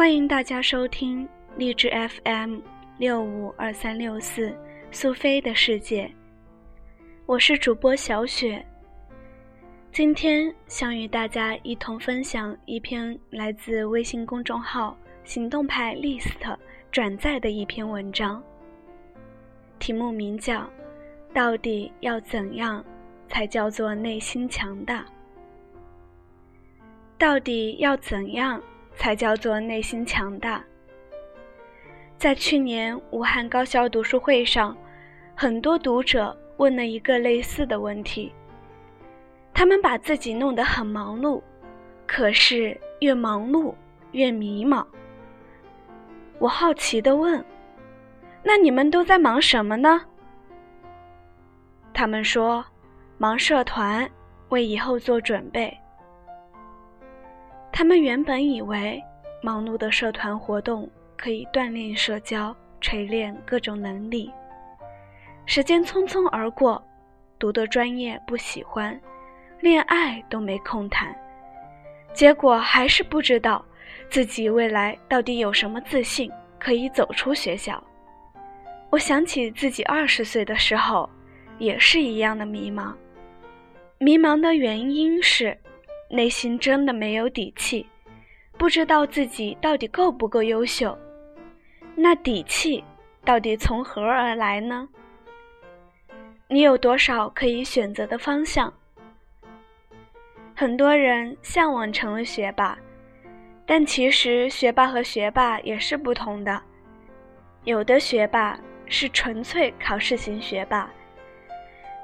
欢迎大家收听励志 FM 六五二三六四苏菲的世界，我是主播小雪。今天想与大家一同分享一篇来自微信公众号“行动派 list” 转载的一篇文章，题目名叫《到底要怎样才叫做内心强大》？到底要怎样才叫做内心强大？在去年武汉高校读书会上，很多读者问了一个类似的问题。他们把自己弄得很忙碌，可是越忙碌越迷茫。我好奇地问：“那你们都在忙什么呢？”他们说：“忙社团，为以后做准备。”他们原本以为忙碌的社团活动可以锻炼社交、锤炼各种能力。时间匆匆而过，读的专业不喜欢。恋爱都没空谈，结果还是不知道自己未来到底有什么自信可以走出学校。我想起自己二十岁的时候，也是一样的迷茫。迷茫的原因是内心真的没有底气，不知道自己到底够不够优秀。那底气到底从何而来呢？你有多少可以选择的方向？很多人向往成为学霸，但其实学霸和学霸也是不同的。有的学霸是纯粹考试型学霸，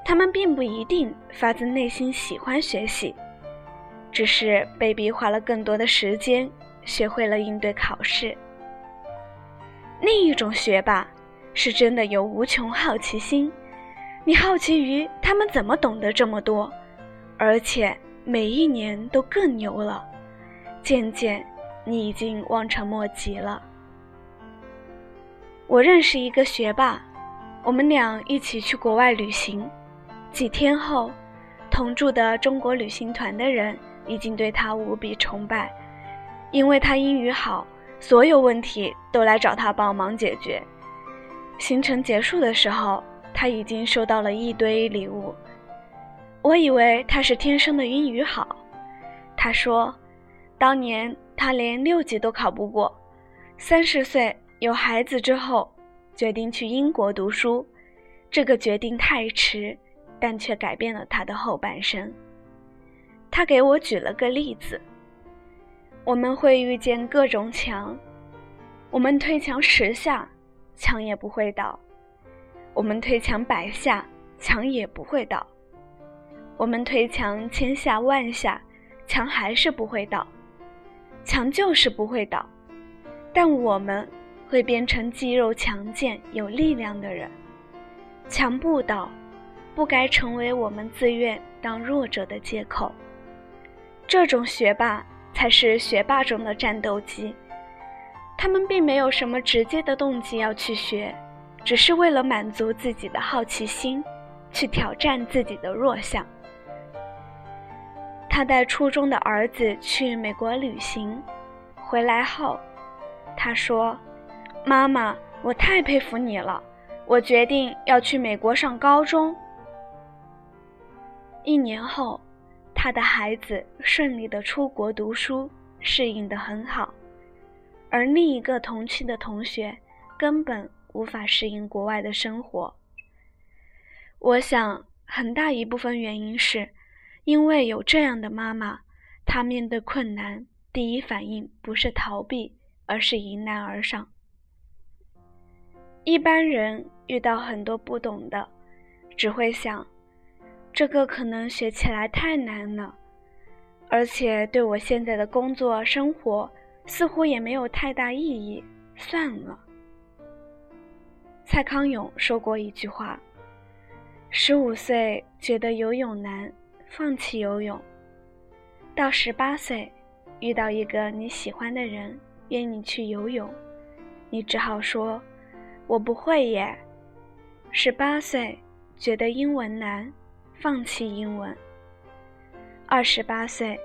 他们并不一定发自内心喜欢学习，只是被逼花了更多的时间，学会了应对考试。另一种学霸是真的有无穷好奇心，你好奇于他们怎么懂得这么多，而且。每一年都更牛了，渐渐你已经望尘莫及了。我认识一个学霸，我们俩一起去国外旅行。几天后，同住的中国旅行团的人已经对他无比崇拜，因为他英语好，所有问题都来找他帮忙解决。行程结束的时候，他已经收到了一堆礼物。我以为他是天生的英语好，他说，当年他连六级都考不过，三十岁有孩子之后，决定去英国读书，这个决定太迟，但却改变了他的后半生。他给我举了个例子：我们会遇见各种墙，我们推墙十下，墙也不会倒；我们推墙百下，墙也不会倒。我们推墙千下万下，墙还是不会倒，墙就是不会倒，但我们会变成肌肉强健、有力量的人。墙不倒，不该成为我们自愿当弱者的借口。这种学霸才是学霸中的战斗机，他们并没有什么直接的动机要去学，只是为了满足自己的好奇心，去挑战自己的弱项。他带初中的儿子去美国旅行，回来后，他说：“妈妈，我太佩服你了，我决定要去美国上高中。”一年后，他的孩子顺利的出国读书，适应的很好，而另一个同期的同学根本无法适应国外的生活。我想，很大一部分原因是。因为有这样的妈妈，她面对困难，第一反应不是逃避，而是迎难而上。一般人遇到很多不懂的，只会想，这个可能学起来太难了，而且对我现在的工作生活似乎也没有太大意义，算了。蔡康永说过一句话：十五岁觉得游泳难。放弃游泳，到十八岁，遇到一个你喜欢的人，约你去游泳，你只好说：“我不会耶。”十八岁，觉得英文难，放弃英文。二十八岁，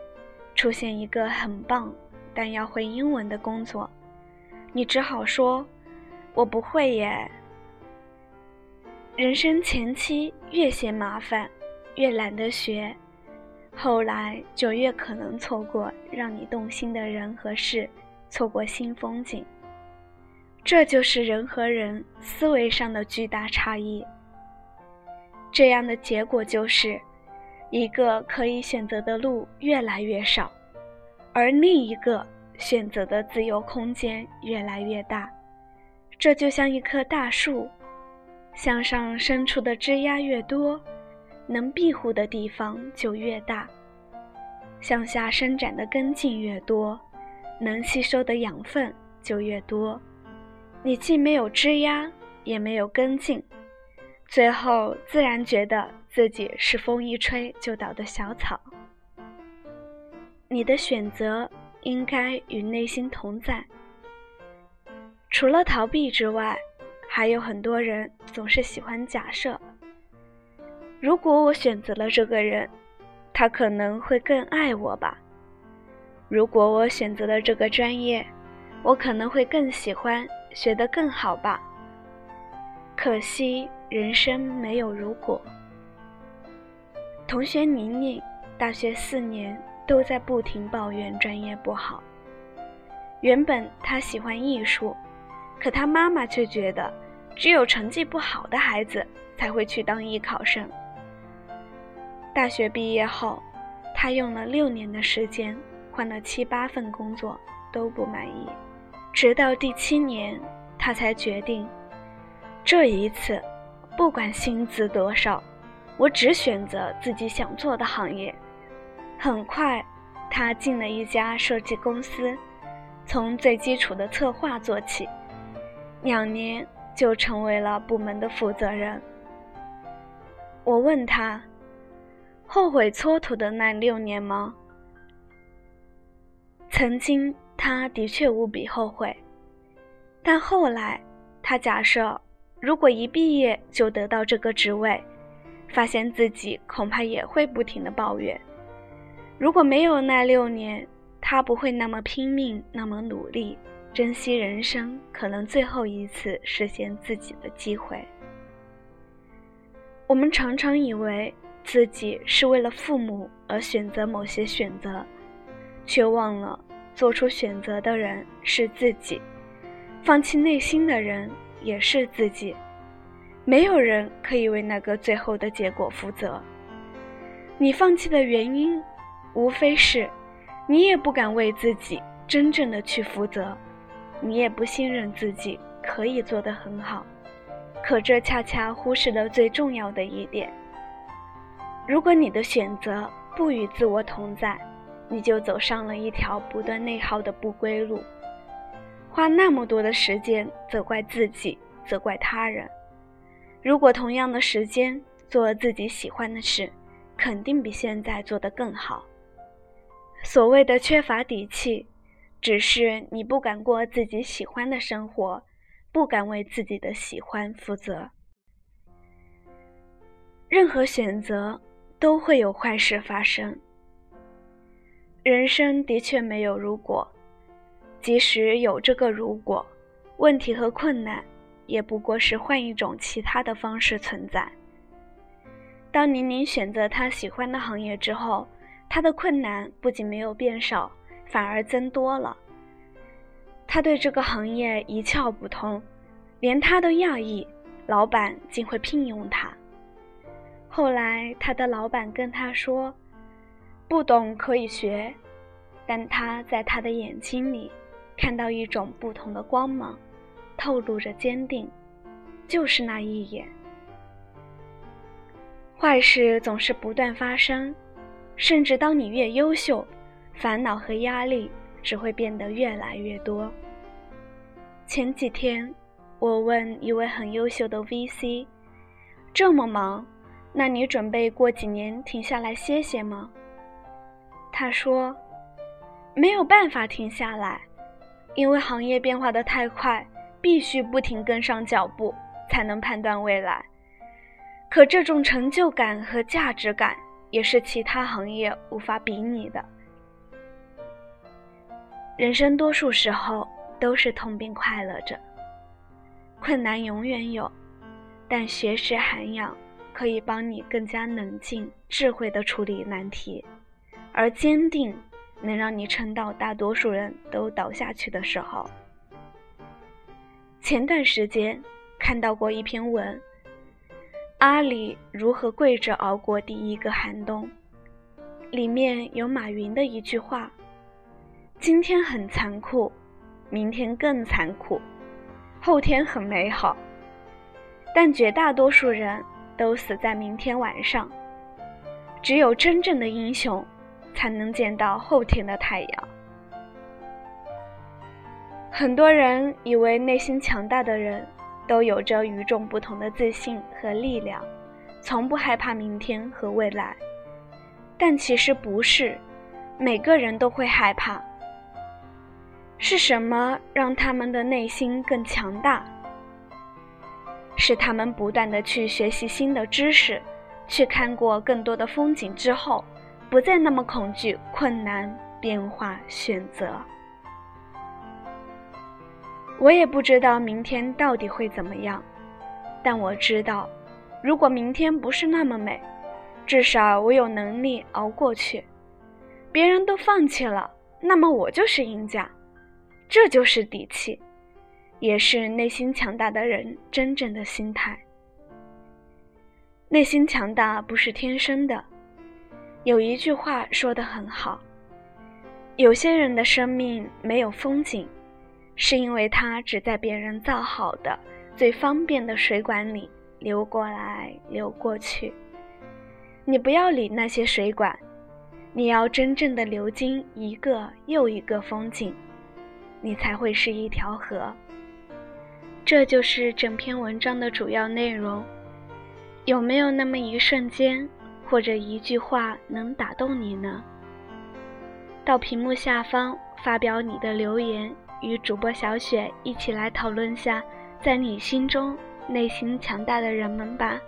出现一个很棒但要会英文的工作，你只好说：“我不会耶。”人生前期越嫌麻烦，越懒得学，后来就越可能错过让你动心的人和事，错过新风景。这就是人和人思维上的巨大差异。这样的结果就是，一个可以选择的路越来越少，而另一个选择的自由空间越来越大。这就像一棵大树。向上伸出的枝丫越多，能庇护的地方就越大；向下伸展的根茎越多，能吸收的养分就越多。你既没有枝丫，也没有根茎，最后自然觉得自己是风一吹就倒的小草。你的选择应该与内心同在，除了逃避之外。还有很多人总是喜欢假设：如果我选择了这个人，他可能会更爱我吧；如果我选择了这个专业，我可能会更喜欢，学得更好吧。可惜人生没有如果。同学宁宁大学四年都在不停抱怨专业不好。原本她喜欢艺术。可他妈妈却觉得，只有成绩不好的孩子才会去当艺考生。大学毕业后，他用了六年的时间，换了七八份工作，都不满意。直到第七年，他才决定，这一次，不管薪资多少，我只选择自己想做的行业。很快，他进了一家设计公司，从最基础的策划做起。两年就成为了部门的负责人。我问他：“后悔蹉跎的那六年吗？”曾经，他的确无比后悔。但后来，他假设，如果一毕业就得到这个职位，发现自己恐怕也会不停的抱怨。如果没有那六年，他不会那么拼命，那么努力。珍惜人生可能最后一次实现自己的机会。我们常常以为自己是为了父母而选择某些选择，却忘了做出选择的人是自己，放弃内心的人也是自己。没有人可以为那个最后的结果负责。你放弃的原因，无非是你也不敢为自己真正的去负责。你也不信任自己可以做得很好，可这恰恰忽视了最重要的一点：如果你的选择不与自我同在，你就走上了一条不断内耗的不归路。花那么多的时间责怪自己，责怪他人，如果同样的时间做自己喜欢的事，肯定比现在做得更好。所谓的缺乏底气。只是你不敢过自己喜欢的生活，不敢为自己的喜欢负责。任何选择都会有坏事发生。人生的确没有如果，即使有这个如果，问题和困难也不过是换一种其他的方式存在。当宁宁选择她喜欢的行业之后，她的困难不仅没有变少。反而增多了。他对这个行业一窍不通，连他都讶异，老板竟会聘用他。后来，他的老板跟他说：“不懂可以学。”但他在他的眼睛里看到一种不同的光芒，透露着坚定。就是那一眼。坏事总是不断发生，甚至当你越优秀。烦恼和压力只会变得越来越多。前几天，我问一位很优秀的 VC：“ 这么忙，那你准备过几年停下来歇歇吗？”他说：“没有办法停下来，因为行业变化的太快，必须不停跟上脚步，才能判断未来。可这种成就感和价值感，也是其他行业无法比拟的。”人生多数时候都是痛并快乐着。困难永远有，但学识涵养可以帮你更加冷静、智慧地处理难题，而坚定能让你撑到大多数人都倒下去的时候。前段时间看到过一篇文，阿里如何跪着熬过第一个寒冬，里面有马云的一句话：“今天很残酷，明天更残酷，后天很美好，但绝大多数人都死在明天晚上。只有真正的英雄，才能见到后天的太阳。”很多人以为内心强大的人都有着与众不同的自信和力量，从不害怕明天和未来。但其实不是，每个人都会害怕。是什么让他们的内心更强大？是他们不断的去学习新的知识，去看过更多的风景之后，不再那么恐惧困难、变化、选择。我也不知道明天到底会怎么样，但我知道，如果明天不是那么美，至少我有能力熬过去。别人都放弃了，那么我就是赢家，这就是底气，也是内心强大的人真正的心态。内心强大不是天生的，有一句话说得很好，有些人的生命没有风景。是因为它只在别人造好的、最方便的水管里流过来流过去。你不要理那些水管，你要真正的流经一个又一个风景，你才会是一条河。这就是整篇文章的主要内容。有没有那么一瞬间，或者一句话能打动你呢？到屏幕下方发表你的留言。与主播小雪一起来讨论下，在你心中内心强大的人们吧。